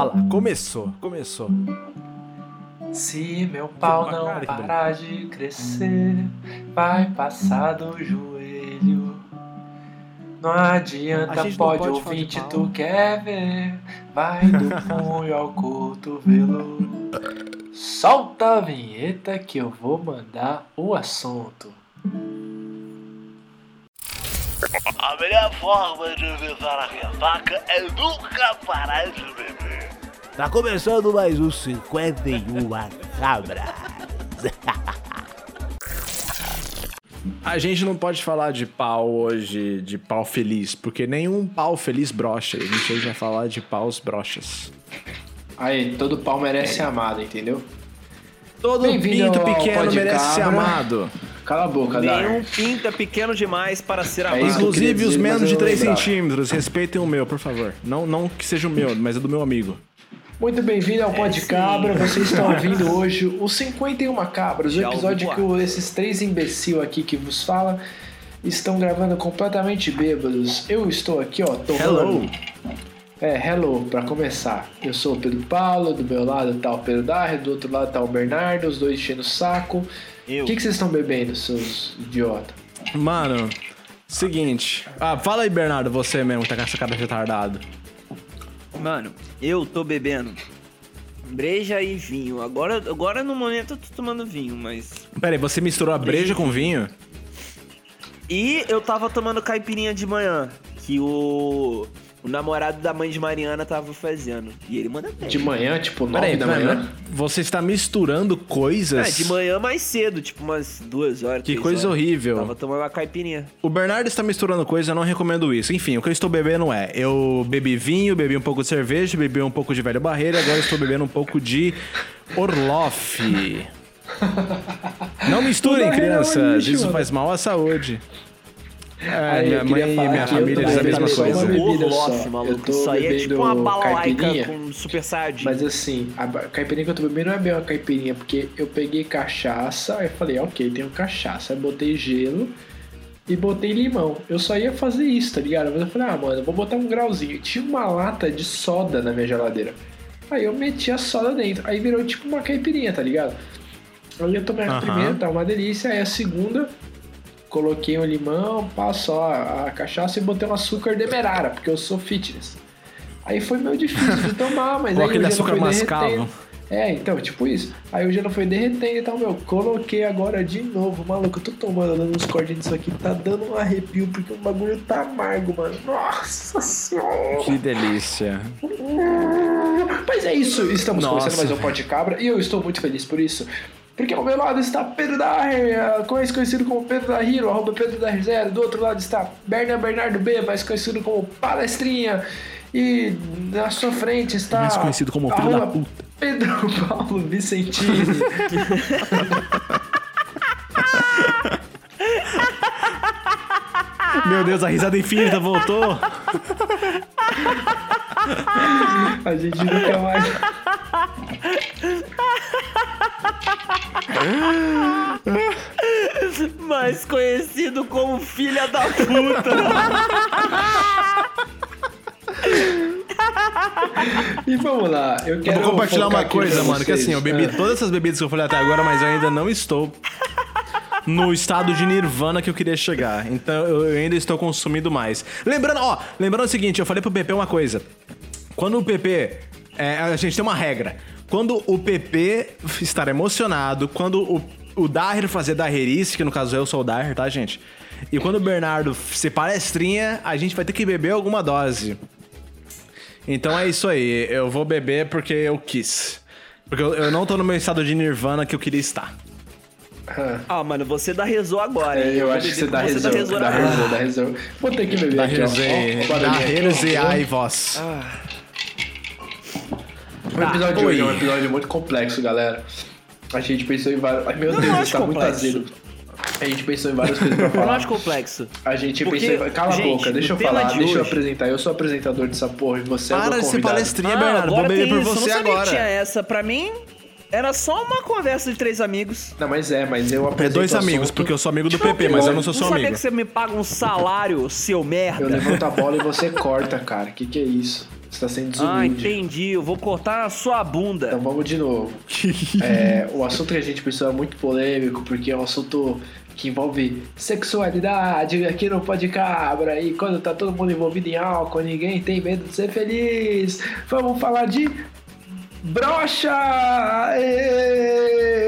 Ah lá, começou, começou. Se meu pau não cara, parar de crescer, vai passar do joelho. Não A adianta, gente não pode pode ouvinte, tu quer ver. Vai do punho ao cotovelo. Solta a vinheta que eu vou mandar o assunto. A melhor forma de evitar a ressaca é nunca parar de beber. Tá começando mais um 51 Cabra. A gente não pode falar de pau hoje, de pau feliz, porque nenhum pau feliz brocha. A gente hoje vai falar de paus brochas. Aí, todo pau merece ser amado, entendeu? Todo pinto pequeno merece ser amado. Cala a boca, Nenhum Dar. pinto é pequeno demais para ser amado. isso que eu Inclusive queria os dizer, menos de eu 3 lembrava. centímetros. Respeitem o meu, por favor. Não, não que seja o meu, mas é do meu amigo. Muito bem-vindo ao Pod sim. Cabra. Vocês estão ouvindo hoje o 51 Cabras, o episódio que o- esses três imbecil aqui que vos fala estão gravando completamente bêbados. Eu estou aqui, ó, tomando. Hello. É, hello, pra começar. Eu sou o Pedro Paulo, do meu lado tá o Pedro Darre, do outro lado tá o Bernardo, os dois enchendo o saco. O que, que vocês estão bebendo, seus idiota? Mano, seguinte. Ah, fala aí, Bernardo, você mesmo que tá com essa cara de retardado. Mano, eu tô bebendo breja e vinho. Agora, agora no momento eu tô tomando vinho, mas. Pera aí, você misturou a breja com vinho? E eu tava tomando caipirinha de manhã, que o. O namorado da mãe de Mariana tava fazendo. E ele manda bem. De manhã, tipo, Pera 9 aí, da aí, manhã? Você está misturando coisas. É, de manhã mais cedo, tipo umas duas horas. Que coisa horas. horrível. Tava tomando uma caipirinha. O Bernardo está misturando coisas, eu não recomendo isso. Enfim, o que eu estou bebendo é: eu bebi vinho, bebi um pouco de cerveja, bebi um pouco de velho barreira, e agora eu estou bebendo um pouco de Orloff. Não misturem, crianças, isso faz mal à saúde. É, Aí, minha eu queria mãe e falar minha família dizem a mesma só uma coisa. bebida Orloff, maluco. Eu tô Isso aí é tipo bebendo uma balaica caipirinha. com super saiyajin. Mas assim, a caipirinha que eu tô bebendo não é bem uma caipirinha, porque eu peguei cachaça, aí eu falei, ok, tenho cachaça, aí botei gelo e botei limão. Eu só ia fazer isso, tá ligado? Mas eu falei, ah, mano, eu vou botar um grauzinho. Tinha uma lata de soda na minha geladeira. Aí eu meti a soda dentro, aí virou tipo uma caipirinha, tá ligado? Aí eu tomei a Aham. primeira, tá uma delícia, aí a segunda. Coloquei o limão, passou a, a cachaça e botei um açúcar demerara, porque eu sou fitness. Aí foi meio difícil de tomar, mas aí aquele açúcar mascavo. É, então, tipo isso. Aí o gelo foi derretendo e tal, meu. Coloquei agora de novo, maluco. Eu tô tomando, dando uns cortes disso aqui. Tá dando um arrepio, porque o bagulho tá amargo, mano. Nossa senhora. Que delícia. Mas é isso, estamos Nossa. começando mais um Pode Cabra e eu estou muito feliz por isso. Porque ao meu lado está Pedro Daher, mais conhecido como Pedro da Hero, arroba Pedro da Zero. Do outro lado está Bernardo Bernardo B, mais conhecido como Palestrinha. E na sua frente está. Mais conhecido como arroba da puta. Pedro Paulo Vicentini. Meu Deus, a risada infinita voltou. A gente nunca mais. Mais conhecido como filha da puta. E vamos lá, eu Eu quero. vou compartilhar uma coisa, mano, que vocês. assim, eu bebi Ah. todas essas bebidas que eu falei até agora, mas eu ainda não estou no estado de nirvana que eu queria chegar. Então eu eu ainda estou consumindo mais. Lembrando, ó, lembrando o seguinte, eu falei pro PP uma coisa. Quando o PP. é, a gente tem uma regra. Quando o PP estar emocionado, quando o, o Daher fazer Daherice, que no caso eu sou o Daher, tá, gente? E quando o Bernardo ser palestrinha, a gente vai ter que beber alguma dose. Então é isso aí. Eu vou beber porque eu quis. Porque eu, eu não tô no meu estado de nirvana que eu queria estar. Ah, mano, você dá rezou agora. É, hein? eu vou acho que você dá rezou dá na reserva, dá reserva. Vou ter que beber aqui. Ó, barulhinho aqui, e ó. ai voz. O episódio de hoje é um episódio muito complexo, galera. A gente pensou em vários. Ai, meu Eu Deus, não tá acho muito complexo. azedo. A gente pensou em várias coisas pra Eu não falar. acho complexo. A gente Porque, pensou em. Cala gente, a boca, deixa eu falar, de deixa eu hoje- apresentar. Eu sou apresentador dessa porra e você é o Para de ser palestrinha, Ah, Bernardo. Vou agora beber por. Eu você não sabia que agora. tinha essa. Pra mim, era só uma conversa de três amigos. Não, mas é, mas eu É apresento dois o amigos, assunto, porque eu sou amigo do PP, mas eu não sou Não seu amigo. que você me paga um salário, seu merda. Eu levanto a bola e você corta, cara. Que que é isso? Você tá sendo Ah, desumilde. entendi. Eu vou cortar a sua bunda. Então vamos de novo. É, o assunto que a gente pensou é muito polêmico, porque é um assunto que envolve sexualidade aqui no Pode Cabra. E quando tá todo mundo envolvido em álcool, ninguém tem medo de ser feliz. Vamos falar de. Brocha!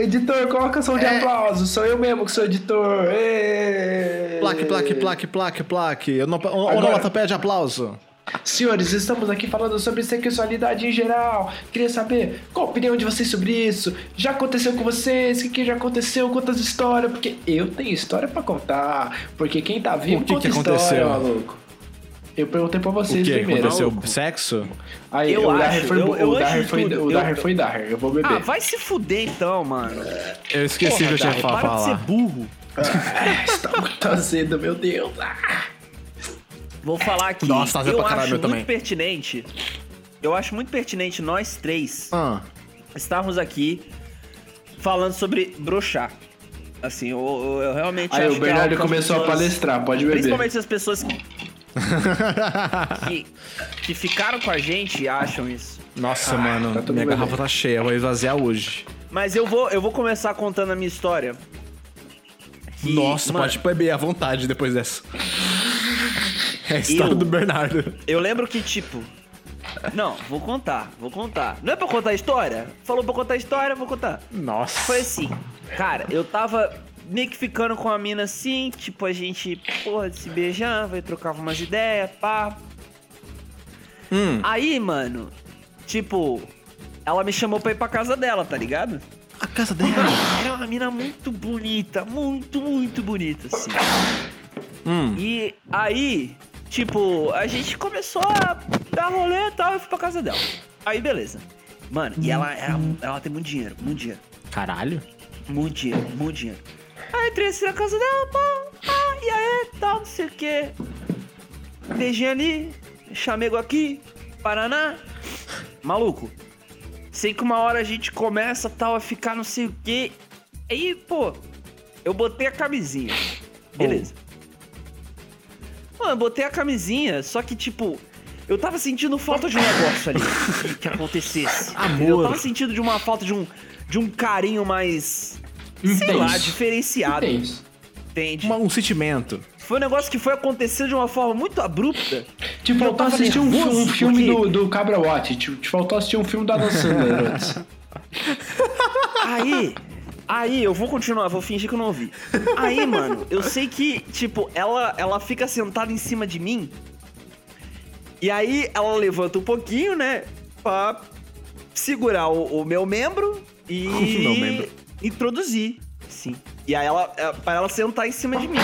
Editor, coloca som de aplauso. Sou eu mesmo que sou editor. Plaque, plaque, plaque, plaque, plaque. Agora- Onomatopeia aplauso. Senhores, estamos aqui falando sobre sexualidade em geral. Queria saber qual a opinião de vocês sobre isso. Já aconteceu com vocês? O que, que já aconteceu? Quantas histórias? Porque eu tenho história pra contar. Porque quem tá vivo O que conta que história, aconteceu? maluco. Eu perguntei pra O vocês que primeiro. aconteceu? Sexo? Aí, Eu o acho, foi, eu- eu o Daher foi, tudo, o Daher foi Daher. Eu vou beber. Ah, vai se fuder então, mano. Eu esqueci Porra, que eu tinha pra para de ser falar. burro. Ah, está muito azedo, meu Deus. Ah. Vou falar aqui. Nossa, eu pra acho muito também. pertinente. Eu acho muito pertinente nós três Ah, estarmos aqui falando sobre brochar. Assim, eu, eu- eu realmente Aí acho o que é Bernardo começou a pessoas- palestrar, pode beber. Principalmente as pessoas que, que, que ficaram com a gente acham isso. Nossa, mano. tá minha garrafa tá cheia. Eu vou esvaziar hoje. Mas eu vou, eu vou começar contando a minha história. Que, Nossa, mano, pode beber à vontade depois dessa. É a história Eu- do Bernardo. Eu lembro que, tipo. Não, vou contar, vou contar. Não é pra contar a história? Falou pra contar a história, vou contar. Nossa. Foi assim, cara, eu tava meio que ficando com a mina assim, tipo, a gente, porra, se beijava e trocava umas ideias, pá. Hum. Aí, mano, tipo, ela me chamou pra ir pra casa dela, tá ligado? A casa dela. Era uma mina muito bonita, muito, muito bonita, assim. Hum. E aí, tipo, a gente começou a dar rolê e tal, eu fui pra casa dela. Aí, beleza. Mano, e ela, ela, ela tem muito dinheiro, muito dinheiro. Caralho. Muito dinheiro, muito dinheiro. Aí entrei assim na casa dela, pá, ah, e aí, tal, não sei o quê. Beijinho ali, chamego aqui, Paraná. Maluco, sei que uma hora a gente começa tal a ficar não sei o quê. Aí, pô, eu botei a camisinha. Beleza. Mano, botei a camisinha, só que tipo, eu tava sentindo falta de um negócio ali que, que acontecesse. Amor. Eu tava sentindo de uma falta de um, de um carinho mais, sei lá, diferenciado. Intenso. Entende? Uma- um sentimento. Foi um negócio que foi acontecer de uma forma muito abrupta. Te faltou assistir um, um filme porque- do, do Cabra Watch. Te, te faltou assistir um filme da Dan Sandler antes. Aí, aí, eu vou continuar, vou fingir que eu não ouvi. Aí, mano, eu sei que, tipo, ela, ela fica sentada em cima de mim. E aí ela levanta um pouquinho, né? Pra segurar o, o meu membro e. Meu membro. introduzir. Sim. E aí ela. é, Pra ela sentar em cima de mim.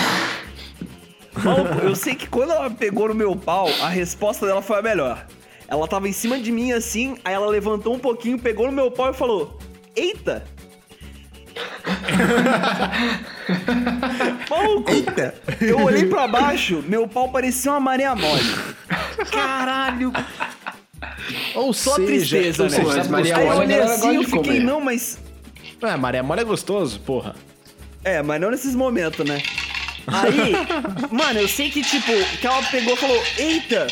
Maluco, eu sei que quando ela pegou no meu pau, a resposta dela foi a melhor. Ela tava em cima de mim assim, aí ela levantou um pouquinho, pegou no meu pau e falou: Eita! Maluco, Eita! eu olhei pra baixo, meu pau parecia uma maré mole. Caralho, Ou só seja, tristeza, né? seja, Mas Maria Aí eu olhei assim, eu fiquei, comer. não, mas É, Maria Mole é gostoso, porra. É, mas não nesses momentos, né? Aí, mano, eu sei que, tipo, que ela pegou e falou, eita!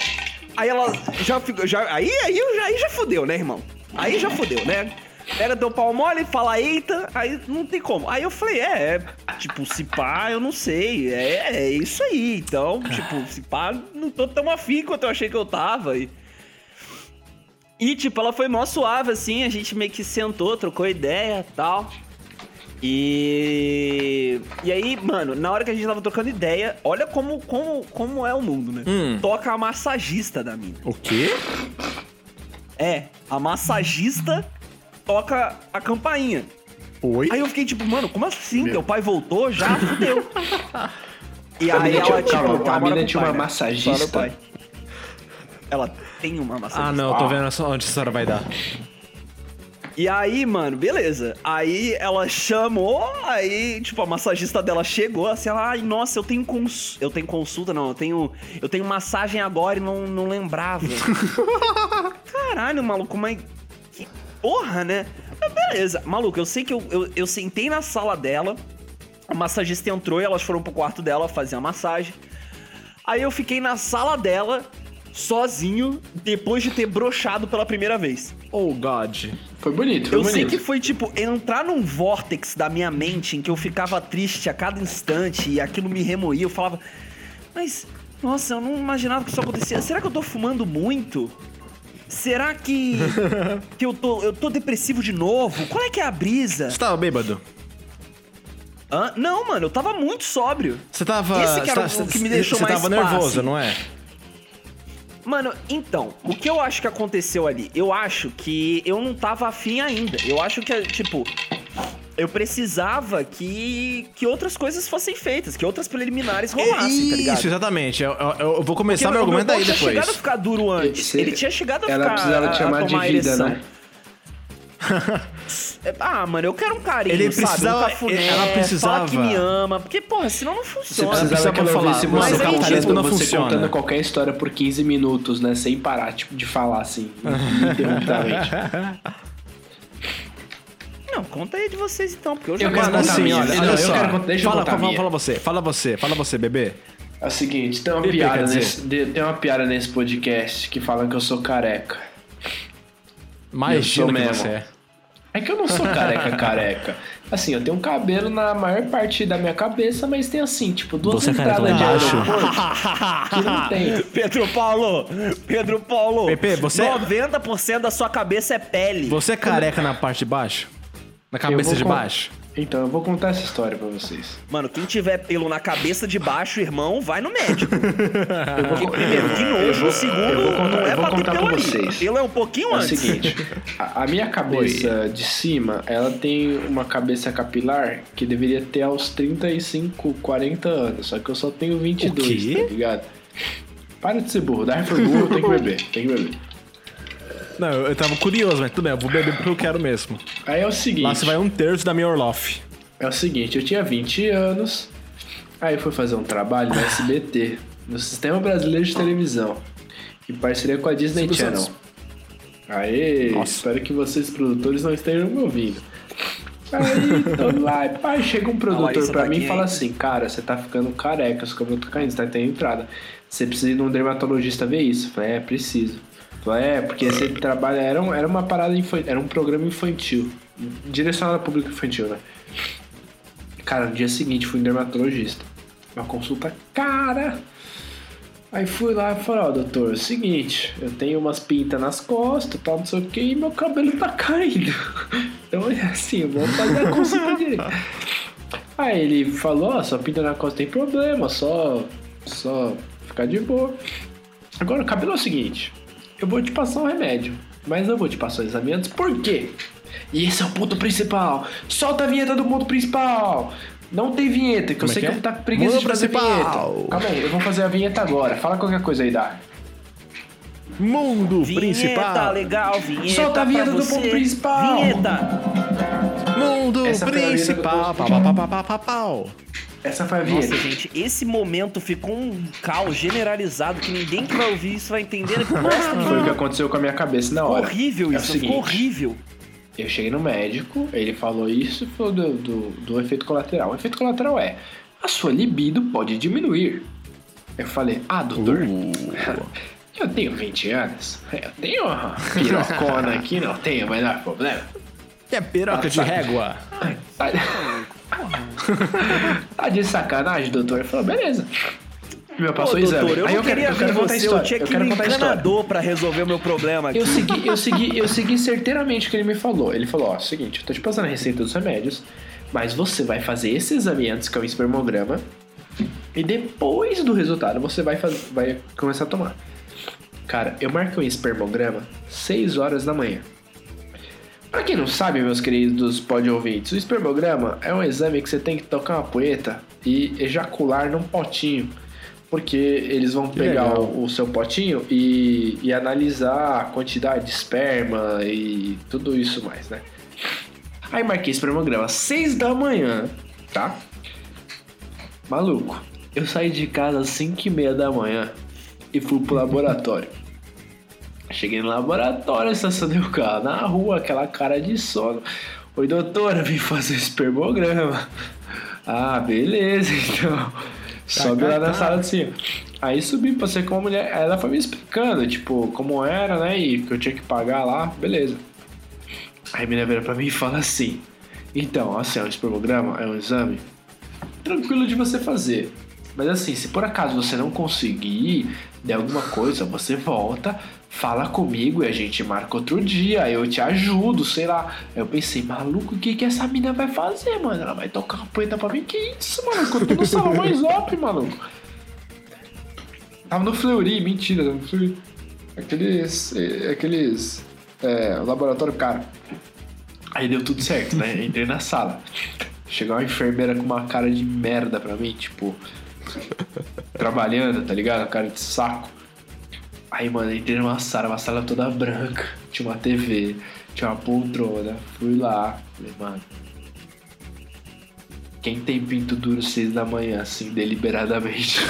Aí ela já ficou. Já, aí, aí, aí já fudeu, né, irmão? Aí já fudeu, né? Pega teu pau mole, fala eita, aí não tem como. Aí eu falei, é, é, tipo, se pá, eu não sei. É, é isso aí. Então, tipo, se pá, não tô tão afim quanto eu achei que eu tava. E, e tipo, ela foi mó suave, assim, a gente meio que sentou, trocou ideia e tal. E. E aí, mano, na hora que a gente tava trocando ideia, olha como, como, como é o mundo, né? Hum. Toca a massagista da mina. O quê? É, a massagista toca a campainha. Oi? Aí eu fiquei tipo, mano, como assim? Teu pai voltou? Já fudeu. E A aí ela, tinha- tipo, a mina tinha uma né? massagista? Ela tem uma massagista. Ah, não, eu tô vendo onde essa história vai dar. E aí, mano, beleza. Aí ela chamou, aí, tipo, a massagista dela chegou, assim, ela, ai, nossa, eu tenho cons... eu tenho consulta, não, eu tenho, eu tenho massagem agora e não, não lembrava. Caralho, maluco, mas que porra, né? Mas beleza, maluco, eu sei que eu, eu, eu sentei na sala dela, a massagista entrou e elas foram pro quarto dela fazer a massagem. Aí eu fiquei na sala dela, sozinho depois de ter brochado pela primeira vez. Oh, God. Foi bonito, foi Eu sei bonito. que foi tipo entrar num vórtex da minha mente em que eu ficava triste a cada instante e aquilo me remoía. Eu falava, mas nossa, eu não imaginava que isso acontecia. Será que eu tô fumando muito? Será que, que eu, tô, eu tô depressivo de novo? Qual é que é a brisa? Você tava bêbado? Hã? Não, mano, eu tava muito sóbrio. Você tava. Esse que era você o que me deixou você mais tava pá, nervoso, não é? Mano, então, o que eu acho que aconteceu ali? Eu acho que eu não tava afim ainda. Eu acho que, tipo, eu precisava que, que outras coisas fossem feitas, que outras preliminares rolassem, tá ligado? Isso, exatamente. Eu, eu- eu vou Porque começar meu o argumento aí tinha depois. chegado a ficar duro antes. Você- Ele tinha chegado a Ela ficar precisava te chamar de vida, ereção. né? É, Ah, mano, eu quero um carinho, Ele sabe? precisava- um cafuné, ela precisava- falar que me ama, porque, porra, senão não Você funciona. precisava precisava que ela falar, ouvisse mas você, aí, contando, tipo, não você funciona. contando qualquer história por 15 minutos, né? Sem parar, tipo, de falar assim, ininterruptamente. Não, conta aí de vocês então, porque eu já Eu quero contar assim, olha, Olha só, só. deixa eu fala, contar a fala, fala você, fala você, fala você, bebê. É o seguinte, tem uma Pepe, piada nesse, de- tem uma piada nesse podcast que falam que eu sou careca. Imagina que mesmo. você é. É que eu não sou careca careca. Assim, eu tenho um cabelo na maior parte da minha cabeça, mas tem assim, tipo, duas Você é entradas de que não tem. Pedro Paulo, Pedro Paulo. Pepe, você- 90% da sua cabeça é pele. Você é careca na parte de baixo? Na cabeça vou de con- baixo? Então, eu vou contar essa história pra vocês. Mano, quem tiver pelo na cabeça de baixo, irmão, vai no médico. Eu vou, Primeiro, que nojo. Segundo, eu vou contar- não é eu vou pra ter contar pelo pra ali. vocês. Pelo é um pouquinho É o antes. seguinte, a, a minha cabeça de cima, ela tem uma cabeça capilar que deveria ter aos 35, 40 anos, só que eu só tenho 22, O quê? tá ligado? Para de ser burro, dar for burro, tem que beber, tem que beber. Não, eu tava curioso, mas tudo bem, eu vou beber porque eu quero mesmo. Aí é o seguinte, Lá você vai um terço da minha Orloff. é o seguinte, eu tinha 20 anos, aí fui fazer um trabalho no SBT, no Sistema Brasileiro de Televisão, em parceria com a Disney Channel. Aê, Nossa. espero que vocês produtores não estejam me ouvindo. Aí, tô lá, e pá, chega um produtor pra tá mim e fala assim, cara, você tá ficando careca, seu cabelo tá caindo, você tá tendo entrada. Você precisa ir num dermatologista ver isso. Eu falei, é, preciso. É, porque você trabalha, era, um- era uma parada infantil, era um programa infantil, direcionado a público infantil, né? Cara, no dia seguinte fui no dermatologista. Uma consulta cara. Aí fui lá e falei, ó, doutor, é seguinte, eu tenho umas pintas nas costas, tal, não sei o que, e meu cabelo tá caindo. Então é assim, vamos fazer a consulta direito. Aí ele falou, ó, sua pinta na costa tem problema, só, só ficar de boa. Agora, o cabelo é o seguinte, eu vou te passar um remédio, mas eu vou te passar os exame antes, por quê? E esse é o ponto principal. Solta a vinheta do ponto principal. Não tem vinheta, que Como eu é sei que que, é? eu tá com preguiça Mundo de fazer principal. vinheta. Calma aí, eu vou fazer a vinheta agora. Fala qualquer coisa aí, Dá. Mundo Vinheta principal. legal, vinheta Solta a vinheta pra do você. ponto principal. Vinheta. Mundo Essa principal. Pau, pau, pau, pau, pau, pau. Essa foi a vinheta. Nossa, gente, esse momento ficou um caos generalizado que ninguém que vai ouvir isso vai entender. Que bosta Foi o que aconteceu com a minha cabeça na Ficou hora. horrível É isso, seguinte, ficou horrível. Eu cheguei no médico, ele falou isso e falou do, do, do efeito colateral. O efeito colateral é: a sua libido pode diminuir. Eu falei, ah, doutor, eu tenho 20 anos, eu tenho uma pirocona aqui, não tenho o menor problema. É piroca de régua. Tá, tá de sacanagem, doutor? Ele falou, beleza. Meu, Pô, passou o exame. doutor, eu Aí não queria eu quero contar a você, eu história. tinha Eu que ir quero no contar história. encanador pra resolver o meu problema aqui. Eu segui, eu segui, eu segui certeiramente o que ele me falou. Ele falou, ó, seguinte, eu tô te passando a receita dos remédios, mas você vai fazer esse exame antes, que é o espermograma, e depois do resultado você vai, faz- vai começar a tomar. Cara, eu marquei um espermograma 6 horas da manhã. Pra quem não sabe, meus queridos pod ouvintes, o espermograma é um exame que você tem que tocar uma poeta e ejacular num potinho. Porque eles vão pegar legal. o, o seu potinho e, e analisar a quantidade de esperma e tudo isso mais, né? Aí marquei espermograma 6 da manhã, tá? Maluco, eu saí de casa às 5 e meia da manhã e fui pro laboratório. Cheguei no laboratório, estacionei o carro na rua, aquela cara de sono. Oi, doutora, vim fazer o espermograma. Ah, beleza, então. Sobe lá na sala assim. Aí subi, passei com uma mulher. Ela foi me explicando, tipo, como era, né? E que eu tinha que pagar lá, beleza. Aí a menina vira pra mim e fala assim: Então, assim, ó, esse programa é um exame tranquilo de você fazer. Mas assim, se por acaso você não conseguir, der alguma coisa, você volta, fala comigo e a gente marca outro dia, eu te ajudo, sei lá. Aí eu pensei, maluco, o que, que essa mina vai fazer, mano? Ela vai tocar uma poeta pra mim? Que isso, maluco? Eu tô no salão mais up, maluco. Tava no Fleury, mentira, tava no Fleury. Aqueles. eh, Aqueles. É, laboratório caro. Aí deu tudo certo, né? Entrei na sala. Chegou uma enfermeira com uma cara de merda pra mim, tipo. trabalhando, tá ligado? Cara de saco. Aí, mano, entrei numa sala, uma sala toda branca. Tinha uma TV, tinha uma poltrona. Fui lá, falei, mano. Quem tem pinto duro seis da manhã, assim, deliberadamente?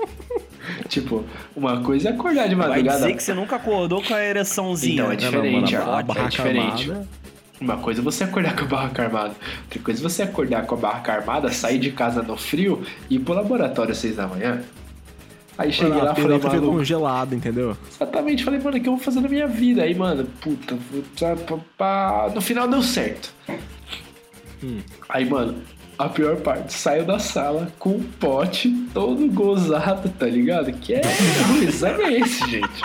tipo, uma coisa é acordar de Vai madrugada. dizer que você nunca acordou com a ereçãozinha. Então, é diferente, mano, a ó, é diferente. armada. Uma coisa é você acordar com a barraca armada. Outra coisa é você acordar com a barraca armada, sair de casa no frio e ir pro laboratório às seis da manhã. Aí cheguei Mano, lá falei, ficou maluco, congelada, entendeu? exatamente, falei, mano, o que eu vou fazer na minha vida? Aí, mano, puta, pá, pá. no final deu certo. Aí, mano, a pior parte, saiu da sala com um pote todo gozado, tá ligado? Que é. Exame é esse, gente.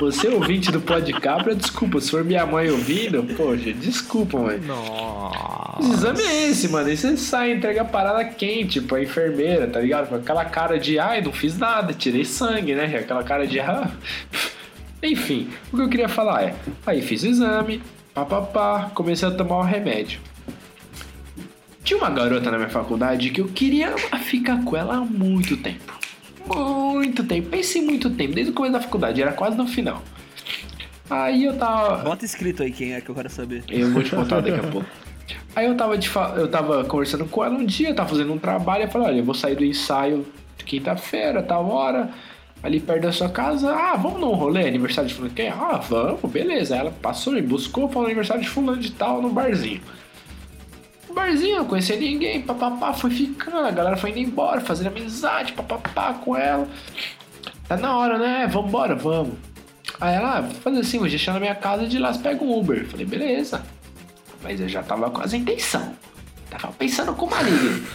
Você ouvinte do Pó de Cabra, desculpa. Se for minha mãe ouvindo, poxa, desculpa, mãe. Nossa. O exame é esse, mano. Aí você sai e entrega a parada quente pra enfermeira, tá ligado? Com aquela cara de, ai, não fiz nada, tirei sangue, né? Aquela cara de, ah. Enfim, o que eu queria falar é, aí fiz o exame, papapá, comecei a tomar o remédio. Tinha uma garota na minha faculdade que eu queria ficar com ela há muito tempo. Muito tempo. Pensei muito tempo, desde o começo da faculdade, era quase no final. Aí eu tava. Bota escrito aí quem é que eu quero saber. Eu vou te contar daqui a pouco. Aí eu tava, de fa- eu tava conversando com ela um dia, tava fazendo um trabalho, eu falei, olha, eu vou sair do ensaio quinta-feira, tal hora, ali perto da sua casa. Ah, vamos num rolê, aniversário de fulano de quem? Ah, vamos, beleza. Aí ela passou, me buscou, falou aniversário de fulano de tal, no barzinho. Barzinho, não conhecia ninguém, papapá, foi ficando, a galera foi indo embora, fazendo amizade, papapá com ela. Tá na hora, né? Vambora, vamos. Aí ela, ah, vou fazer assim, vou deixar na minha casa de lá você pega um Uber. Falei, beleza. Mas eu já tava com as intenção. Tava pensando com maligno.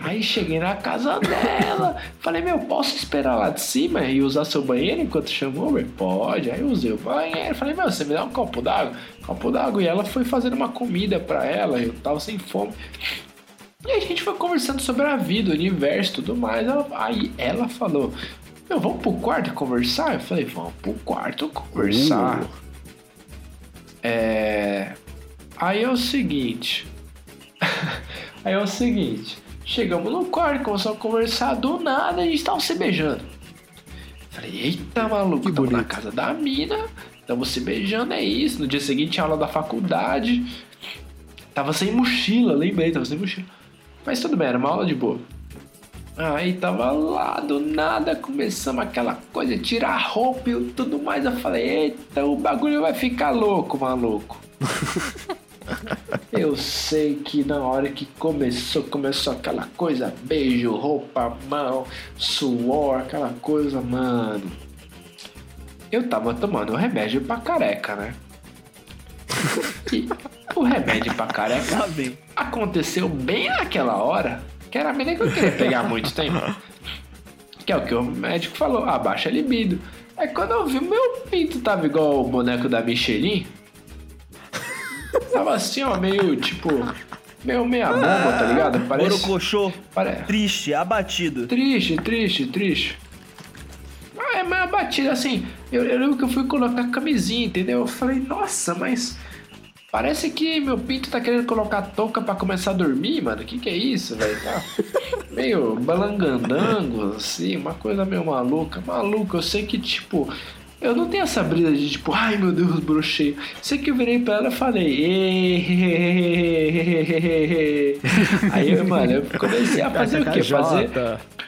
Aí cheguei na casa dela. Falei, meu, posso esperar lá de cima e usar seu banheiro enquanto chama o Uber? Pode. Aí eu usei o banheiro. Falei, meu, você me dá um copo d'água? Copo d'água. E ela foi fazendo uma comida pra ela. Eu tava sem fome. E a gente foi conversando sobre a vida, o universo e tudo mais. Ela- aí ela falou: Meu, vamos pro quarto conversar? Eu falei: Vamos pro quarto conversar. É. Aí é o seguinte. Aí é o seguinte. Chegamos no quarto, começamos a conversar. Do nada a gente tava se beijando. Falei: Eita, maluco, tamo na casa da mina. Tamo se beijando, é isso. No dia seguinte tinha aula da faculdade. Tava sem mochila, lembrei, tava sem mochila. Mas tudo bem, era uma aula de boa. Aí tava lá, do nada, começamos aquela coisa, tirar a roupa e tudo mais. Eu falei, eita, o bagulho vai ficar louco, maluco. Eu sei que na hora que começou, começou aquela coisa, beijo, roupa, mão, suor, aquela coisa, mano. Eu tava tomando remédio pra careca, né? E o remédio pra careca aconteceu bem naquela hora, que era a menina que eu queria pegar há muito tempo. Que é o que o médico falou, abaixa a libido. Aí quando eu vi, meu pinto tava igual o boneco da Michelin. Tava assim, ó, meio tipo. Meio meia bomba, tá ligado? Parece. Borocochô, Parece. triste, abatido. Triste, triste, triste. Ah, é mais batida assim. Eu, eu lembro que eu fui colocar a camisinha, entendeu? Eu falei, nossa, mas. Parece que meu pinto tá querendo colocar touca pra começar a dormir, mano. O que que é isso, velho? Tá meio balangandango, assim, uma coisa meio maluca. Maluca, eu sei que, tipo. Eu não tenho essa brisa de tipo, ai meu Deus, brochei. Sei que eu virei pra ela e falei. Aí, eu, mano, eu comecei a fazer o quê? Fazer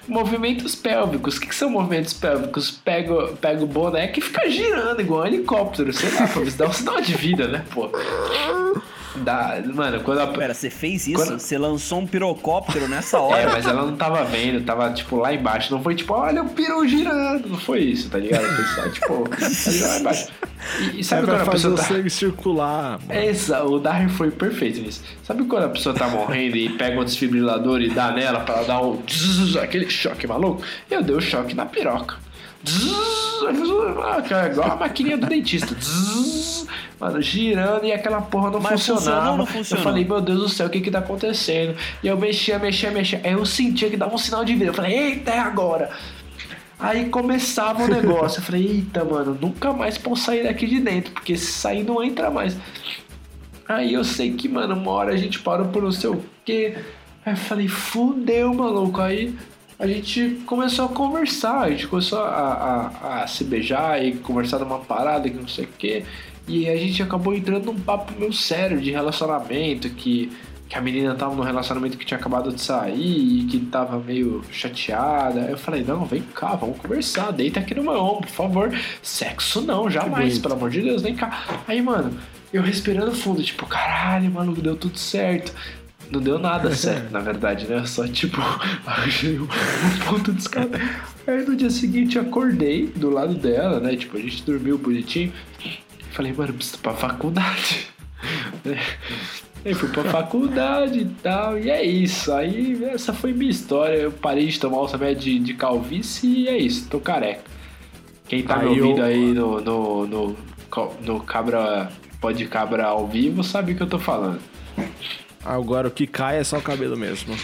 movimentos pélvicos. O que, que são movimentos pélvicos? Pego, pego o boneco e fica girando igual um helicóptero, sei lá, pra me dar um sinal de vida, né, pô? Da, mano, quando a. Pera, você fez isso? Quando- Você lançou um pirocóptero nessa É, hora? mas ela não tava vendo, tava tipo lá embaixo. Não foi tipo, olha o peru girando. Não foi isso, tá ligado? Foi só tipo, lá embaixo. E, e É sabe pra quando a pessoa o tá. sangue circular. mano. É, exa- o Darren foi perfeito nisso. Sabe quando a pessoa tá morrendo e pega um desfibrilador e dá nela pra ela dar um zzz, aquele choque maluco? Eu dei o choque na piroca. Cara, igual a maquininha do dentista. Mano, girando e aquela porra não Mas funcionava. não Eu falei, meu Deus do céu, o que que tá acontecendo? E eu mexia, mexia, mexia. Aí eu sentia que dava um sinal de vida. Eu falei, eita, é agora. Aí começava o negócio. Eu falei, eita, mano, nunca mais posso sair daqui de dentro, porque se sair não entra mais. Aí eu sei que, mano, uma hora a gente parou por não sei o quê. Aí eu falei, fudeu, maluco. Aí a gente começou a conversar, a gente começou a, a, a se beijar e conversar numa parada que não sei o quê. E a gente acabou entrando num papo meio sério de relacionamento, que, que a menina tava num relacionamento que tinha acabado de sair e que tava meio chateada. Eu falei, não, vem cá, vamos conversar, deita aqui no meu ombro, por favor. Sexo não, jamais, pelo amor de Deus, vem cá. Aí, mano, eu respirando fundo, tipo, caralho, maluco, deu tudo certo. Não deu nada certo, na verdade, né? Só, tipo, achei um, ponto de escada. Aí no dia seguinte eu acordei do lado dela, né? Tipo, a gente dormiu bonitinho. Falei, mano, preciso pra faculdade. né? Aí fui pra faculdade e tal, e é isso. Aí essa foi minha história. Eu parei de tomar o remédio de, de calvície e é isso, tô careca. Quem tá me Aí eu- ouvindo aí no, no, no, no Cabra Pode Cabra ao vivo sabe o que eu tô falando. Agora o que cai é só o cabelo mesmo.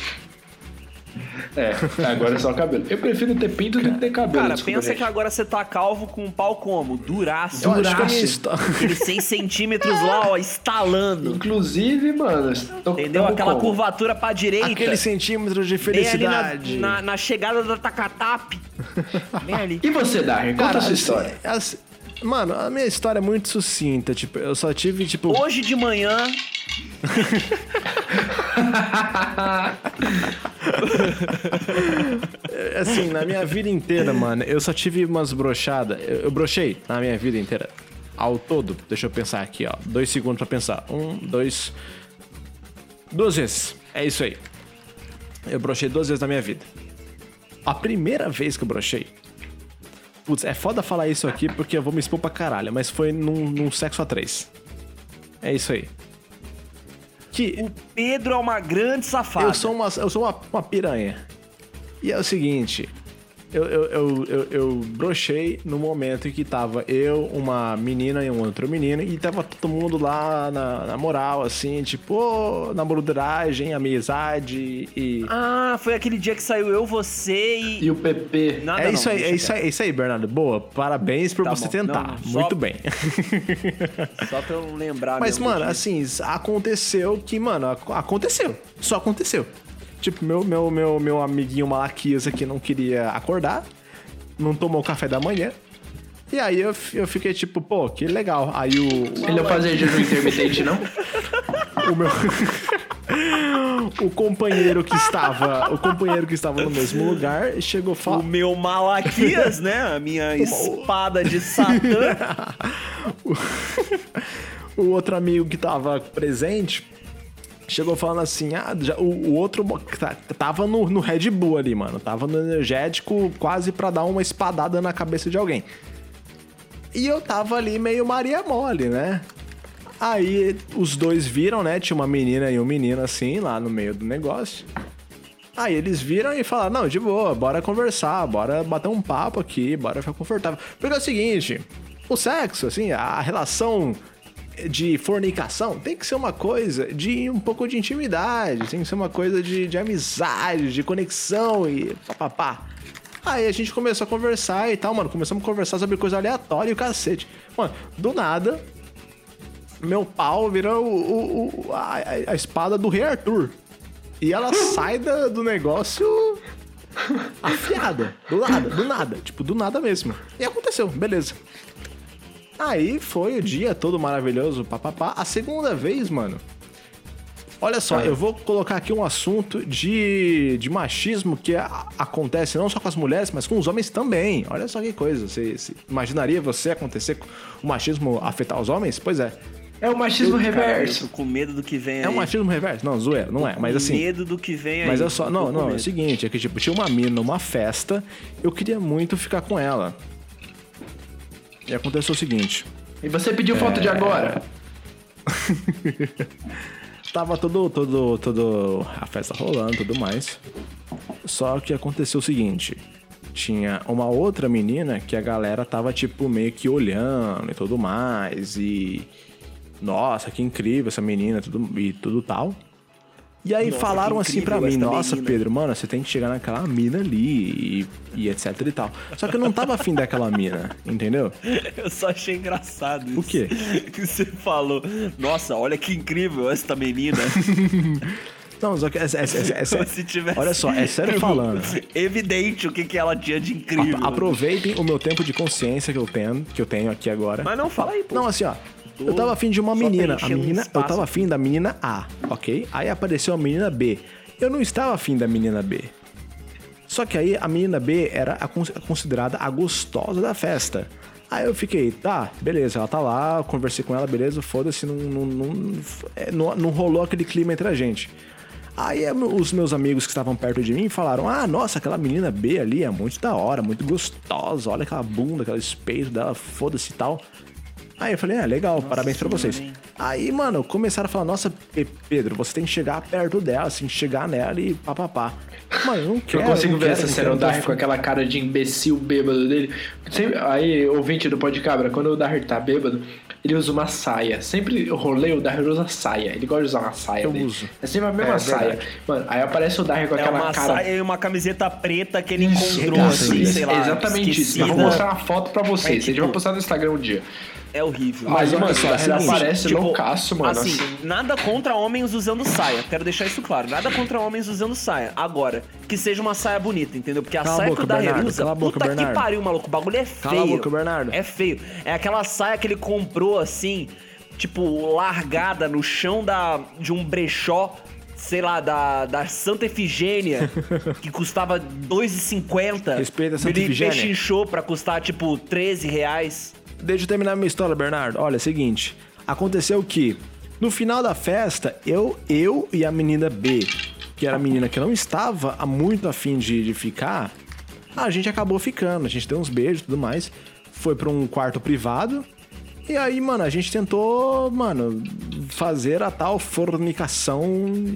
É, agora é só o cabelo. Eu prefiro ter pinto do que ter cabelo. Cara, pensa gente. que agora você tá calvo com um pau como? Duraço. Duraço. Aqueles 6 centímetros lá, ó, estalando. Inclusive, mano, Entendeu? Aquela como? curvatura pra direita. Aquele centímetro de ali na, felicidade. na, na chegada da Takatap. Bem ali. E você, Darren? Conta a sua assim, história. assim, mano, a minha história é muito sucinta. Tipo, eu só tive, tipo... Hoje de manhã, Assim, na minha vida inteira, mano, eu só tive umas brochadas. Eu, eu brochei na minha vida inteira. Ao todo, deixa eu pensar aqui, ó. Dois segundos pra pensar. Um, dois. Duas vezes. É isso aí. Eu brochei duas vezes na minha vida. A primeira vez que eu brochei. Putz, é foda falar isso aqui porque eu vou me expor pra caralho, mas foi num, num sexo a três. É isso aí. Que o Pedro é uma grande safada. eu sou uma, eu sou uma, uma piranha. E é o seguinte, eu, eu, eu, eu, eu brochei no momento em que tava eu, uma menina e um outro menino, e tava todo mundo lá na, na moral, assim, tipo, na broderagem, amizade e. Ah, foi aquele dia que saiu eu, você e. E o PP? Nada é não, isso aí, deixa é isso aí, é isso aí, Bernardo. Boa, parabéns por Tá você bom. tentar. Não, só- Muito bem. quieto. Só pra eu lembrar Mas, mano, assim, aconteceu que, mano, ac- aconteceu. Só aconteceu. Tipo, meu, meu, meu, meu amiguinho Malaquias aqui não queria acordar, não tomou café da manhã. E aí eu, eu fiquei tipo, pô, que legal. Aí o, Ele não fazia jejum intermitente, não? o meu. o companheiro que estava. O companheiro que estava no mesmo lugar chegou e O falou. meu Malaquias, né? A minha espada de Satã. o outro amigo que tava presente chegou falando assim: ah, já- o, o outro tá- tava no, no Red Bull ali, mano. Tava no energético quase pra dar uma espadada na cabeça de alguém. E eu tava ali meio Maria Mole, né? Aí os dois viram, né? Tinha uma menina e um menino assim lá no meio do negócio. Aí eles viram e falaram: Não, de boa, bora conversar, bora bater um papo aqui, bora ficar confortável. Porque é o seguinte: o sexo, assim, a relação de fornicação tem que ser uma coisa de um pouco de intimidade, tem que ser uma coisa de, de amizade, de conexão e papapá. Aí a gente começou a conversar e tal, mano. Começamos a conversar sobre coisa aleatória e o cacete. Mano, do nada, meu pau vira o, o- o- a, a- espada do Rei Arthur. E ela sai da- do negócio afiada. Do nada, do nada. Tipo, do nada mesmo. E aconteceu, beleza. Aí foi o dia todo maravilhoso, papapá. A segunda vez, mano. Olha só, eu vou colocar aqui um assunto de, de machismo que a- acontece não só com as mulheres, mas com os homens também. Olha só que coisa. Você, você- imaginaria você acontecer com o machismo afetar os homens? Pois é. É o machismo Cara, eu reverso. tô com medo do que vem aí. É um machismo reverso? Não, zoeira, não é. Mas Com assim. medo do que vem aí. Mas é só. Não, não, é o seguinte, é que tipo, tinha uma mina numa festa, eu queria muito ficar com ela. E aconteceu o seguinte. E você pediu foto de agora? Tava todo, todo, todo a festa rolando e tudo mais. Só que aconteceu o seguinte. Tinha uma outra menina que a galera tava, tipo, meio que olhando e tudo mais. E. Nossa, que incrível essa menina tudo, e tudo tal. E aí Nossa, falaram assim pra incrível mim, nossa, menina." Pedro, mano, você tem que chegar naquela mina ali e, e etc e tal. Só que eu não tava afim daquela mina, entendeu? Eu só achei engraçado isso. O quê? Que você falou, nossa, olha que incrível esta menina. Não, só que é, é, é, é, olha só, é sério falando. Evidente o que, que ela tinha de incrível. Ap- Aproveitem o meu tempo de consciência que eu tenho, que eu tenho aqui agora. Mas não, fala aí, pô. Não, assim, ó. Eu tava afim de uma menina. A menina, eu tava afim da menina A, ok? Aí apareceu a menina B. Eu não estava afim da menina B. Só que aí a menina B era a cons- considerada a gostosa da festa. Aí eu fiquei, tá, beleza, ela tá lá, eu conversei com ela, beleza, foda-se, não, não, não, é, não, rolou aquele clima entre a gente. Aí é, os meus amigos que estavam perto de mim falaram: Ah, nossa, aquela menina B ali é muito da hora, muito gostosa, olha aquela bunda, aquele peito dela, foda-se e tal. Aí eu falei, ah, legal, parabéns pra vocês. Aí, mano, começaram a falar, nossa, Pe- Pedro, você tem que chegar perto dela, assim, chegar nela e papapá. Mano, eu não quero. Eu consigo não ver quero, essa cena, quero, o não tô Darry com aquela cara de imbecil bêbado dele. Sempre- aí, ouvinte do Pode Cabra, quando o Darry tá bêbado, ele usa uma saia. Sempre o rolê, o Darry usa saia. Ele gosta de usar uma saia. Eu dele. uso. É sempre a mesma É saia. verdade. Mano, aí aparece o Darry com É aquela uma cara. saia e uma camiseta preta que ele Isso, encontrou, assim, isso. sei lá. Exatamente isso. Eu esquecida. vou mostrar uma foto pra vocês. É, a gente tipo- vai postar no Instagram um dia. É horrível. Mas, mano, só, seguinte, aparece Tipo, loucaço, mano. assim, assim. nada contra homens usando saia. Quero deixar isso claro. Nada contra homens usando saia. Agora, que seja uma saia bonita, entendeu? Porque a Cala saia boca, que o Bernardo, usa, cala a boca, puta que Bernardo. pariu, maluco. O bagulho é feio. Cala a boca, Bernardo. É feio. É aquela saia que ele comprou, assim, tipo, largada no chão da, de um brechó. Sei lá, da, da Santa Efigênia, que custava R$ 2,50. Respeita a Santa Ele Efigênia. pechinchou pra custar, tipo, 13 reais. Deixa eu terminar minha história, Bernardo. Olha, é o seguinte. Aconteceu que, no final da festa, eu, eu e a menina B, que era a menina que não estava há muito afim de, de ficar, a gente acabou ficando. A gente deu uns beijos e tudo mais. Foi pra um quarto privado. E aí, mano, a gente tentou, mano, fazer a tal fornicação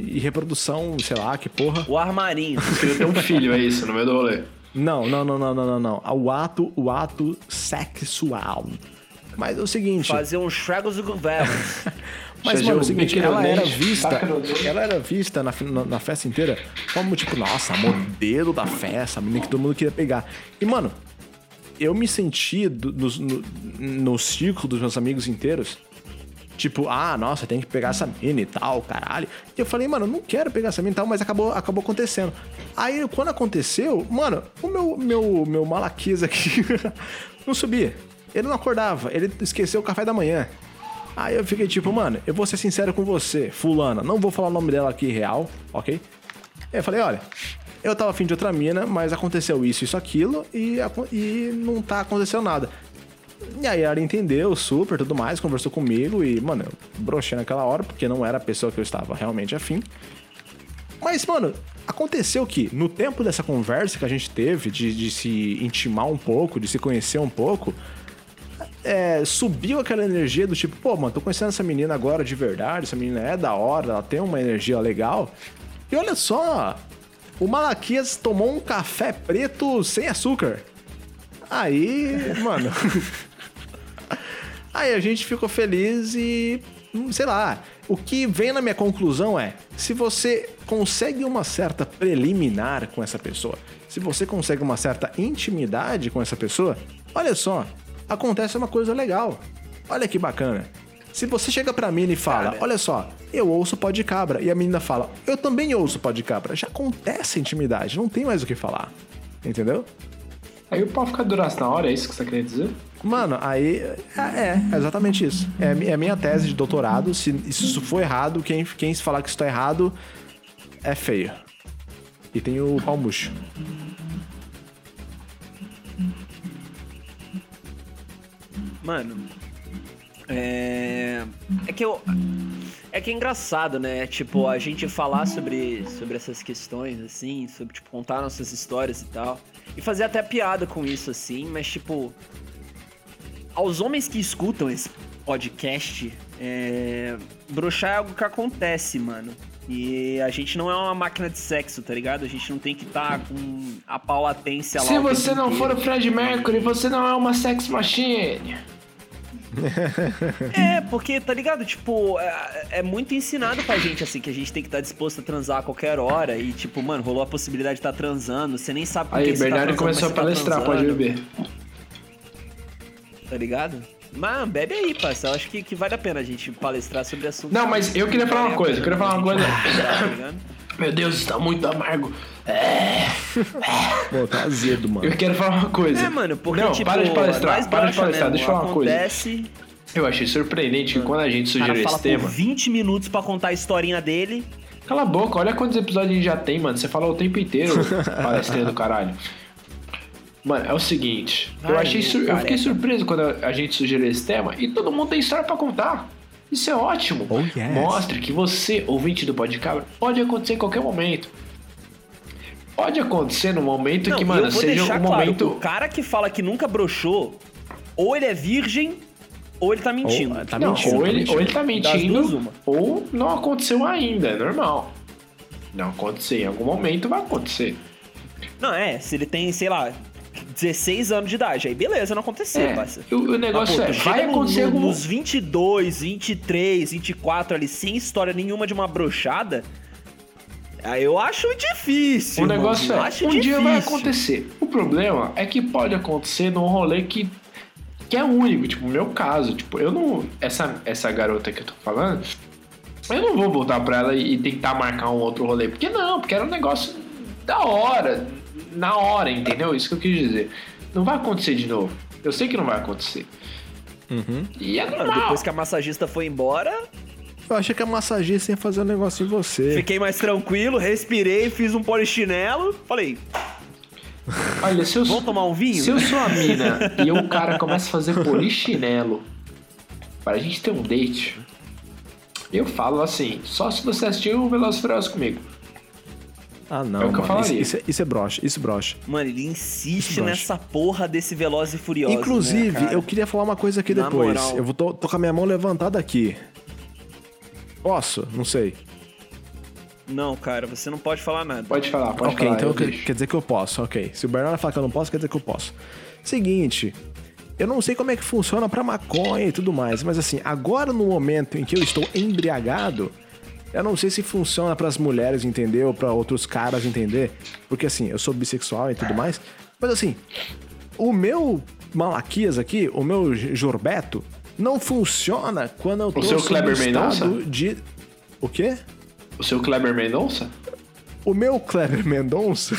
e reprodução, sei lá, que porra. O armarinho. Queria ter um filho, é isso, no meio do rolê. Não, não, não, não, não, não, não. O ato, o ato sexual. Mas é o seguinte. Fazer uns tragos do governo. Mas, mano, é o seguinte, ela era vista. Ela era vista na, na, na festa inteira como, tipo, nossa, modelo da festa, a menina que todo mundo queria pegar. E, mano, eu me senti do- no, no, no círculo dos meus amigos inteiros. Tipo, ah, nossa, tem que pegar essa mina e tal, caralho. E eu falei, mano, não quero pegar essa mina e tal, mas acabou, acabou acontecendo. Aí, quando aconteceu, mano, o meu, meu, meu malaquias aqui não subia. Ele não acordava, ele esqueceu o café da manhã. Aí eu fiquei tipo, mano, eu vou ser sincero com você, fulana, não vou falar o nome dela aqui real, ok? Aí eu falei, olha, eu tava afim de outra mina, mas aconteceu isso, isso, aquilo, e, e não tá acontecendo nada. E aí ela entendeu super, tudo mais, conversou comigo e, mano, eu brochei naquela hora, porque não era a pessoa que eu estava realmente afim. Mas, mano, aconteceu que no tempo dessa conversa que a gente teve, de, de se intimar um pouco, de se conhecer um pouco, é, subiu aquela energia do tipo, pô, mano, tô conhecendo essa menina agora de verdade, essa menina é da hora, ela tem uma energia legal. E olha só, o Malaquias tomou um café preto sem açúcar. Aí, mano. Aí a gente ficou feliz e. hum, Sei lá. O que vem na minha conclusão é: se você consegue uma certa preliminar com essa pessoa, se você consegue uma certa intimidade com essa pessoa, olha só, acontece uma coisa legal. Olha que bacana. Se você chega pra mim e fala, Cara. olha só, eu ouço pó de cabra, e a menina fala, eu também ouço pó de cabra, já acontece intimidade, não tem mais o que falar. Entendeu? Aí o pau fica duraço na hora, é isso que você tá querendo dizer? Mano, aí. É, é exatamente isso. É, é a minha tese de doutorado. Se isso for errado, quem, quem falar que isso tá errado é feio. E tem o pau murcho. Mano, É. É que eu. É que é engraçado, né? Tipo, a gente falar sobre, sobre essas questões, assim, sobre, tipo, contar nossas histórias e tal. E fazer até piada com isso, assim, mas, tipo. Aos homens que escutam esse podcast, é. Broxar é algo que acontece, mano. E a gente não é uma máquina de sexo, tá ligado? A gente não tem que estar com a paulatência lá. Se você não for inteiro. o Fred Mercury, você não é uma sex machine. É, porque, tá ligado? Tipo, é, é muito ensinado pra gente, assim, que a gente tem que estar disposto a transar a qualquer hora. E, tipo, mano, rolou a possibilidade de estar transando. Você nem sabe com Aí, quem tá Bernardo transando, começou a você tá palestrar, pode beber. Tá ligado? Mas bebe aí, parça. Eu acho que, que vale a pena a gente palestrar sobre assuntos. Não, mas eu queria falar uma coisa, eu queria falar uma coisa. Tá ligado? Meu Deus, está muito amargo. Pô, tá azedo, mano. Eu quero falar uma coisa. É, mano, porque, Não, tipo, para de palestrar, nós para de palestrar, mesmo, deixa eu falar uma coisa. acontece, Eu achei surpreendente que quando a gente sugeriu esse tema. por 20 minutos pra contar a historinha dele. Cala a boca, olha quantos episódios a gente já tem, mano. Você fala o tempo inteiro, palestrinha do caralho. Mano, é o seguinte, eu Ai, achei sur- eu fiquei surpreso quando a a gente sugeriu esse tema e todo mundo tem história pra contar. Isso é ótimo. Oh, yes. Mostre que você, ouvinte do Podcabra, pode acontecer em qualquer momento. Pode acontecer no momento Não, que, mano, eu vou seja deixar um claro, momento. o cara que fala que nunca broxou, ou ele é virgem, ou ele tá mentindo. Ou- tá não, mentindo, ou, tá ele, mentindo. ou ele tá mentindo, duas, ou não aconteceu ainda, é normal. Não aconteceu, em algum momento vai acontecer. Não, é, se ele tem, sei lá, 16 anos de idade, aí beleza, não aconteceu, É, parça. o, o negócio Mas, pô, é, vai no- acontecer no- algum... nos 22, 23, 24 ali, sem história nenhuma de uma brochada, aí eu acho difícil. O negócio é, um dia vai difícil. acontecer. O problema é que pode acontecer num rolê que, que é único, tipo, o meu caso. Tipo, eu não... Essa, essa garota que eu tô falando, eu não vou voltar pra ela e, e tentar marcar um outro rolê. Porque não, porque era um negócio da hora, na hora, entendeu? Isso que eu quis dizer. Não vai acontecer de novo. Eu sei que não vai acontecer. E é Mano, normal. depois que a massagista foi embora, Eu achei que a massagista ia fazer um negócio em você. fiquei mais tranquilo, respirei, fiz um polichinelo, falei, Olha, se eu, tomar um vinho? Se eu sou a mina e o cara começa a fazer polichinelo para a gente ter um date, eu falo assim, só se você assistiu o Velozes Furiosos comigo. Ah, não, É o que eu mano. Isso, falaria. isso, é- isso é broxa, isso brocha. Mano, ele insiste Broxa. nessa porra desse Veloz e Furioso. Inclusive, né, eu queria falar uma coisa aqui Na depois. moral. Eu vou tô, tô com a minha mão levantada aqui. Posso? Não sei. Não, cara, você não pode falar nada. Pode falar, pode ok, falar. então eu quer, quer dizer que eu posso, ok. Se o Bernardo falar que eu não posso, quer dizer que eu posso. Seguinte, eu não sei como é que funciona pra maconha e tudo mais, mas assim, agora no momento em que eu estou embriagado, eu não sei se funciona pras mulheres entender ou pra outros caras entender, porque assim, eu sou bissexual e tudo mais, mas assim, o meu Malaquias aqui, o meu Jorbeto, não funciona quando eu tô seu sob Kleber estado Mendonça? de... O quê? O seu Kleber Mendonça? O meu Kleber Mendonça,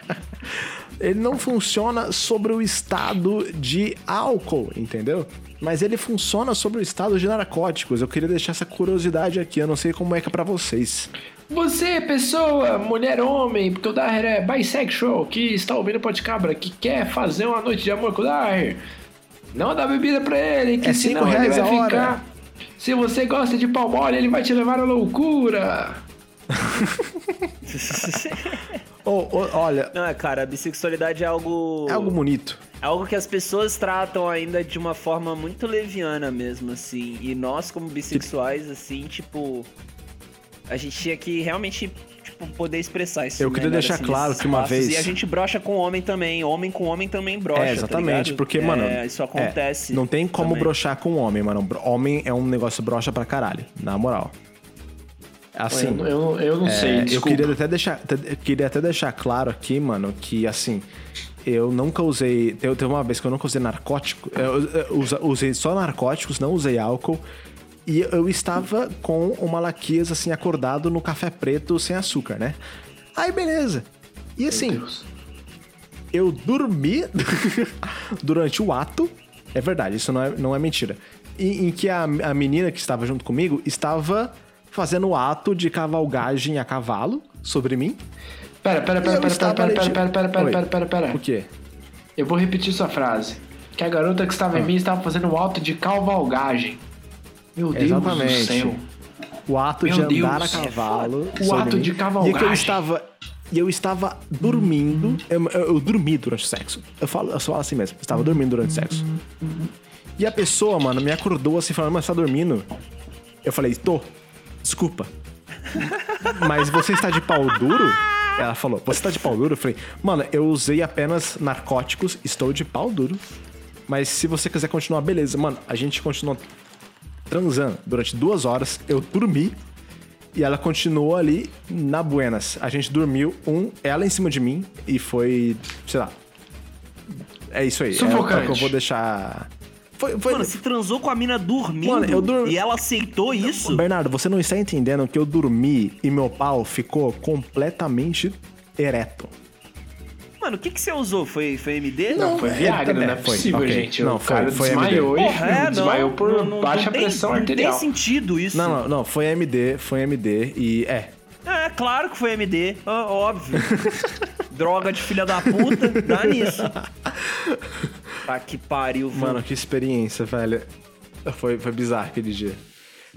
ele não funciona sobre o estado de álcool, entendeu? Mas ele funciona sobre o estado de narcóticos. Eu queria deixar essa curiosidade aqui, eu não sei como é que é pra vocês. Você, pessoa, mulher, homem, porque o Daher é bisexual, que está ouvindo Podcabra, que quer fazer uma noite de amor com o Daher, não dá bebida pra ele, que É cinco senão ele reais vai a hora. ficar... Se você gosta de pau mole, ele vai te levar à loucura. Ô, ô, olha, Não, é, cara, a bissexualidade é algo. é algo bonito. É algo que as pessoas tratam ainda de uma forma muito leviana mesmo, assim. E nós, como bissexuais, assim, tipo. A gente tinha que realmente, tipo, poder expressar isso. Eu queria melhor, deixar assim, claro que uma vez- E a gente brocha com homem também. Homem com homem também brocha. é, tá exatamente, ligado? porque, É, mano. Isso acontece. é, não tem como também. brochar com homem, mano. Homem é um negócio brocha pra caralho, na moral. Assim. eu, eu, eu não É, sei, eu desculpa. queria até deixar, eu queria até deixar claro aqui, mano, que assim, eu nunca usei. Teve uma vez que eu nunca usei narcótico. Eu, eu usei só narcóticos, não usei álcool. E eu estava com o Malaquias, assim, acordado no café preto sem açúcar, né? Aí, beleza. E assim, eu dormi durante o ato. É verdade, isso não é, não é mentira. Em, em que a, a menina que estava junto comigo estava fazendo o ato de cavalgagem a cavalo sobre mim. Pera, pera, pera, pera, pera, pera, pera, pera, pera, Oi. pera, pera, pera. O quê? Eu vou repetir sua frase. que a garota que estava em mim estava fazendo um alto de cavalgagem. Meu Deus Exatamente. do céu. O ato Meu de andar Deus, a é cavalo. O ato mim. de E cavalgagem. que eu estava. E eu estava dormindo. Eu, eu- eu dormi durante o sexo. Eu falo, eu só falo assim mesmo. Eu estava dormindo durante o sexo. E a pessoa, mano, me acordou assim, falando, mas você tá dormindo? Eu falei, tô. Desculpa. Mas você está de pau duro? Ela falou, você tá de pau duro? Eu falei, mano, eu usei apenas narcóticos, estou de pau duro. Mas se você quiser continuar, beleza. Mano, a gente continuou transando durante duas horas. Eu dormi e ela continuou ali na Buenas. A gente dormiu, um, ela em cima de mim e foi, sei lá. É isso aí. É, Sufocante. o que eu vou deixar. Foi, foi... Mano, você transou com a mina dormindo Mano, eu dur- e ela aceitou isso? Bernardo, você não está entendendo que eu dormi e meu pau ficou completamente ereto. Mano, o que, que você usou? Foi, foi MD? Não, foi Viagra, é, não é foi, possível, ok. gente. Não, o foi- cara foi desmaiou MD. e Porra, é, não. desmaiou por não, não, baixa não tem- pressão não arterial. tem sentido isso. Não, não, não, foi MD, foi MD e é. É, claro que foi MD, óbvio. Droga de filha da puta, dá nisso. Tá que pariu, Mano, que experiência, velho. Foi, foi bizarro aquele dia.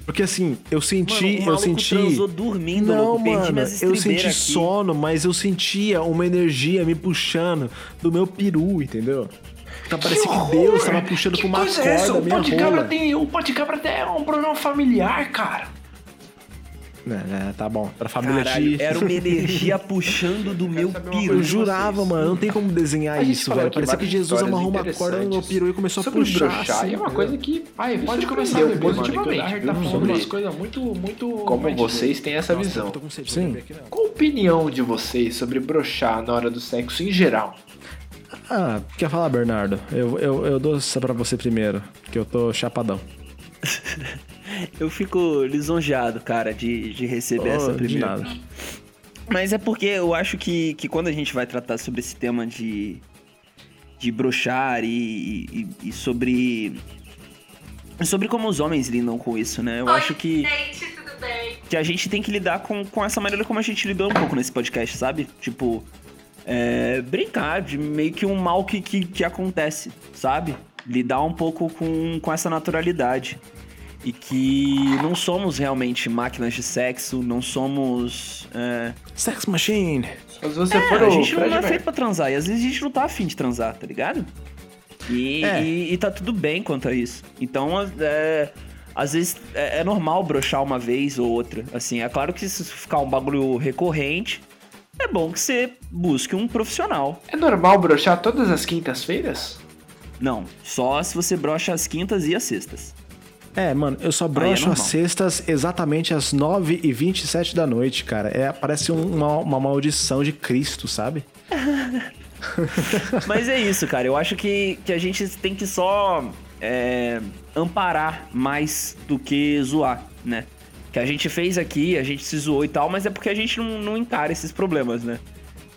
Porque assim, eu senti, Mano, o eu senti. transou dormindo, não, louco, perdi mano, minhas eu senti aqui. sono, mas eu sentia uma energia me puxando do meu peru, entendeu? Tá parecendo que Deus tava puxando que com uma coisa é essa? corda O minha Pode Cabra rola. tem. O Pode Cabra até é um programa familiar, cara. É, é, tá bom. Pra família Caralho, de... era uma energia puxando do meu piru. Eu jurava, vocês. mano, não tem como desenhar A isso, velho. Parecia que Jesus amarrou uma corda no meu peru e começou a sobre puxar. broxar, assim, e é uma entendeu? coisa que ai, pode começar a mano, positivamente, tá falando Sobre- umas coisas muito, muito... Como vocês têm essa visão. Eu tô com sede de beber Sim. aqui, não. Qual a opinião de vocês sobre broxar na hora do sexo em geral? Ah, quer falar, Bernardo? Eu, eu, eu dou essa pra você primeiro, que eu tô chapadão. Eu fico lisonjeado, cara, de, de receber essa Oh, de primeira. Mas é porque eu acho que, que quando a gente vai tratar sobre esse tema de, de brochar e, e, e sobre. Sobre como os homens lidam com isso, né? Eu acho que, Gente, tudo bem? que a gente tem que lidar com, com essa maneira como a gente lidou um pouco nesse podcast, sabe? Tipo, é, brincar de meio que um mal que, que, que acontece, sabe? Lidar um pouco com, com essa naturalidade. E que não somos realmente máquinas de sexo, não somos. é, Sex Machine! Se você é, for a gente não é feito pra transar. E às vezes a gente não tá afim de transar, tá ligado? E, É. e, e tá tudo bem quanto a isso. Então, é, às vezes é, é normal brochar uma vez ou outra. Assim, é claro que se ficar um bagulho recorrente, é bom que você busque um profissional. É normal broxar todas as quintas-feiras? Não, só se você brocha as quintas e as sextas. É, mano, eu só é brocho normal. às sextas exatamente às 9h27 da noite, cara. É, parece um- uma, uma maldição de Cristo, sabe? Mas é isso, cara. Eu acho que, que a gente tem que só é, amparar mais do que zoar, né? Que a gente fez aqui, a gente se zoou e tal, mas é porque a gente não, não encara esses problemas, né?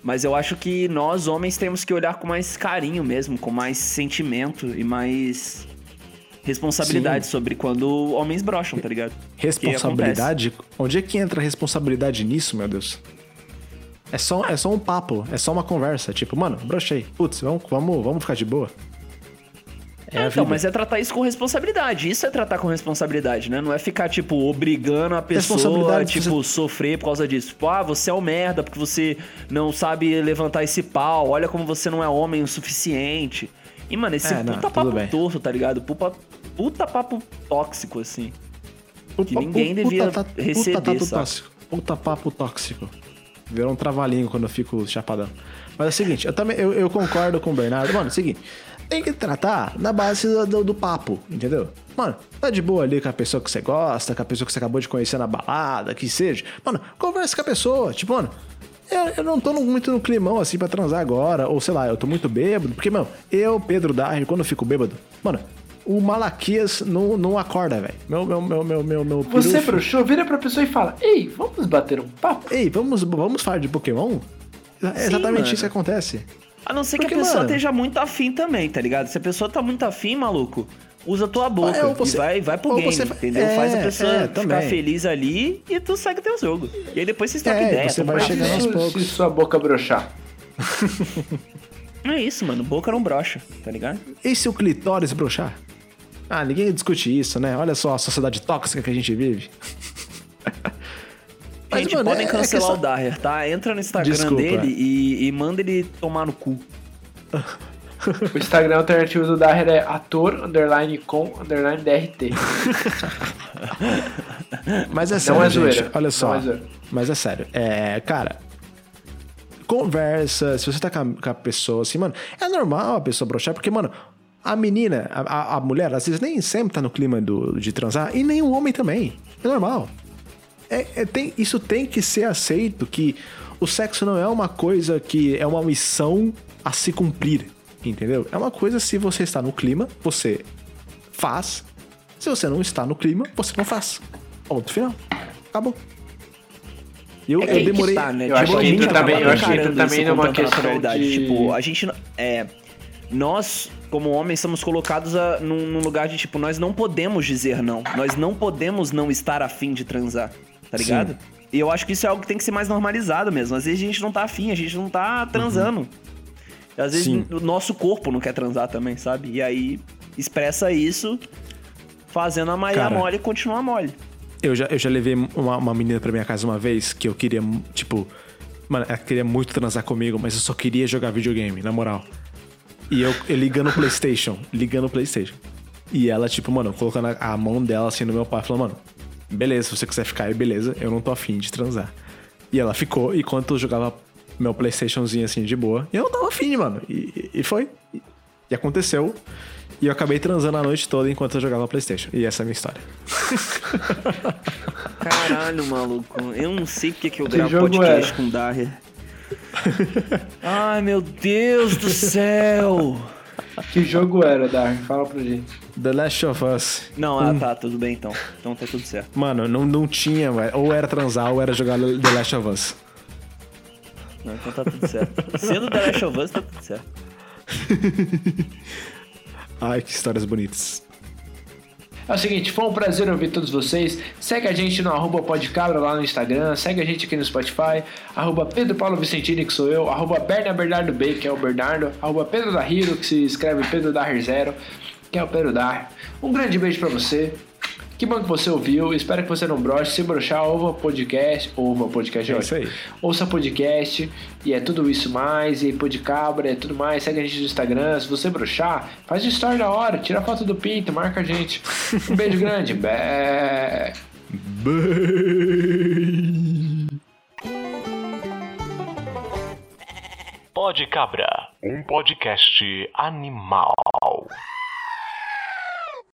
Mas eu acho que nós, homens, temos que olhar com mais carinho mesmo, com mais sentimento e mais responsabilidade sobre quando homens brocham, tá ligado? Responsabilidade? Onde é que entra a responsabilidade nisso, meu Deus? É só, é só um papo, é só uma conversa. Tipo, mano, brochei. Putz, vamos, vamos, vamos ficar de boa. É a então, mas é tratar isso com responsabilidade. Isso é tratar com responsabilidade, né? Não é ficar, tipo, obrigando a pessoa, Responsabilidade, tipo, sofrer por causa disso. Tipo, ah, você é um merda porque você não sabe levantar esse pau. Olha como você não é homem o suficiente. E, mano, esse É, puta papo bem. torto, tá ligado? Puta, puta papo tóxico, assim. Puta- que ninguém puta- devia puta- puta receber, tato sabe? tóxico. Puta papo tóxico. Virou um trabalhinho quando eu fico chapadão. Mas é o seguinte, eu também eu, eu concordo com o Bernardo. Mano, é o seguinte, tem que tratar na base do, do- do papo, entendeu? Mano, tá de boa ali com a pessoa que você gosta, com a pessoa que você acabou de conhecer na balada, que seja. Mano, conversa com a pessoa. Tipo, mano, eu, eu não tô no- muito no climão assim pra transar agora. Ou sei lá, eu tô muito bêbado. Porque, mano, eu, Pedro Darre, quando eu fico bêbado, mano, o Malaquias não, não acorda, velho. Meu, meu, meu, meu, meu, meu. Você broxou, vira pra pessoa e fala: Ei, vamos bater um papo? Ei, vamos, vamos falar de Pokémon? É exatamente mano. isso que acontece. A não ser Porque, que a pessoa mano- esteja muito afim também, tá ligado? Se a pessoa tá muito afim, maluco, usa tua boca É, ou você- e vai, vai pro ou game, você entendeu? é, Faz a pessoa é, ficar também. feliz ali e tu segue teu jogo. E aí depois vocês trocam É, ideia. você vai chegando aos Se- poucos. Se sua boca broxar. É isso, mano. Boca não brocha, tá ligado? E se o clitóris broxar? Ah, ninguém discute isso, né? Olha só a sociedade tóxica que a gente vive. Mas, Gente, mano, podem é- é cancelar questão- o Dahmer, tá? Entra no Instagram Desculpa. dele e, e manda ele tomar no cu. O Instagram alternativo do Daher é ator, underline com, underline DRT. Mas é sério, é gente. zoeira. Olha Não só. é zoeira. Mas é sério. É, cara. Conversa, se você tá com a, com a pessoa assim, mano, é normal a pessoa broxar, porque, mano, a menina, a, a- a mulher, às vezes nem sempre tá no clima do, de transar, e nem o homem também. É normal. É, é- tem, isso tem que ser aceito que o sexo não é uma coisa que é uma missão a se cumprir, entendeu? É uma coisa se você está no clima, você faz. Se você não está no clima, você não faz. Ponto final. Acabou. Eu, É que eu que demorei. tá, né? eu acho Tipo, que a gente entra também- eu acho que entra também numa questão de- Tipo, a gente é nós, como homens, somos colocados a- num, num lugar de tipo, nós não podemos dizer não. Nós não podemos não estar afim de transar, tá ligado? E eu acho que isso é algo que tem que ser mais normalizado mesmo. Às vezes a gente não tá afim, a gente não tá transando. Às vezes Sim. o nosso corpo não quer transar também, sabe? E aí expressa isso fazendo a Maria Cara. mole continuar mole. Eu já, eu já levei uma, uma menina pra minha casa uma vez que eu queria, tipo. Mano, ela queria muito transar comigo, mas eu só queria jogar videogame, na moral. E eu, eu ligando o PlayStation, ligando o PlayStation. E ela, tipo, mano, colocando a, a mão dela assim no meu pai, falou, mano, beleza, se você quiser ficar aí, beleza, eu não tô afim de transar. E ela ficou, enquanto eu jogava meu PlayStationzinho assim de boa, e eu não tava afim, mano. E, e foi. E, aconteceu. E eu acabei transando a noite toda enquanto eu jogava PlayStation. E essa é a minha história. Caralho, maluco. Eu não sei porque que eu Que gravo podcast era? com Daher. Ai, meu Deus do céu. Que jogo era, Dar? Fala pra gente. The Last of Us. Não, ah, tá, tudo bem então. Então tá tudo certo. Mano, não, não tinha, velho. Ou era transar ou era jogar The Last of Us. Não, então tá tudo certo. Sendo The Last of Us, tá tudo certo. Ai, que histórias bonitas. É o seguinte, foi um prazer ouvir todos vocês. Segue a gente no arroba podcabra lá no Instagram, segue a gente aqui no Spotify, arroba Pedro Paulo Vicentini, que sou eu, arroba Berna Bernardo B, que é o Bernardo, arroba Pedro da Hiro, que se escreve Pedro Dar Zero, que é o Pedro Dar. Um grande beijo pra você. Que bom que você ouviu. Espero que você não broche. Se brochar, ouva podcast. Ouva podcast, É ótimo. isso aí. Ouça podcast. E é tudo isso mais. E podcabra, é tudo mais. Segue a gente no Instagram. Se você brochar, faz story na hora. Tira a foto do pinto, marca a gente. Um beijo grande. Bé. Pode Cabra, um podcast animal.